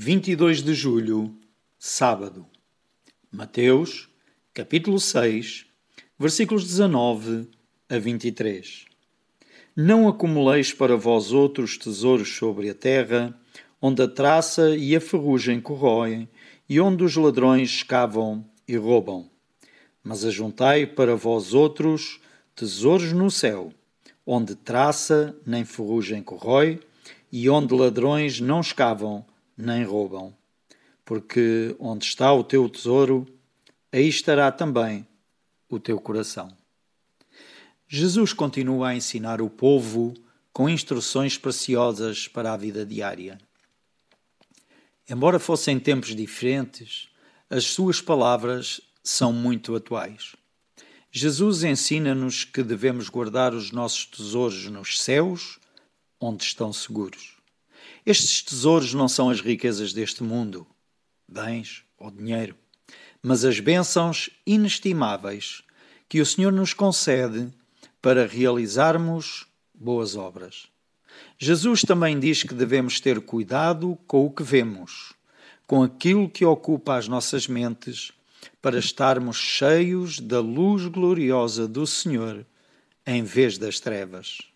22 de julho, sábado. Mateus, capítulo 6, versículos 19 a 23. Não acumuleis para vós outros tesouros sobre a terra, onde a traça e a ferrugem corroem, e onde os ladrões escavam e roubam. Mas ajuntai para vós outros tesouros no céu, onde traça nem ferrugem corrói, e onde ladrões não escavam nem roubam. Porque onde está o teu tesouro, aí estará também o teu coração. Jesus continua a ensinar o povo com instruções preciosas para a vida diária. Embora fossem tempos diferentes, as suas palavras são muito atuais. Jesus ensina-nos que devemos guardar os nossos tesouros nos céus, onde estão seguros. Estes tesouros não são as riquezas deste mundo, bens ou dinheiro, mas as bênçãos inestimáveis que o Senhor nos concede para realizarmos boas obras. Jesus também diz que devemos ter cuidado com o que vemos, com aquilo que ocupa as nossas mentes, para estarmos cheios da luz gloriosa do Senhor em vez das trevas.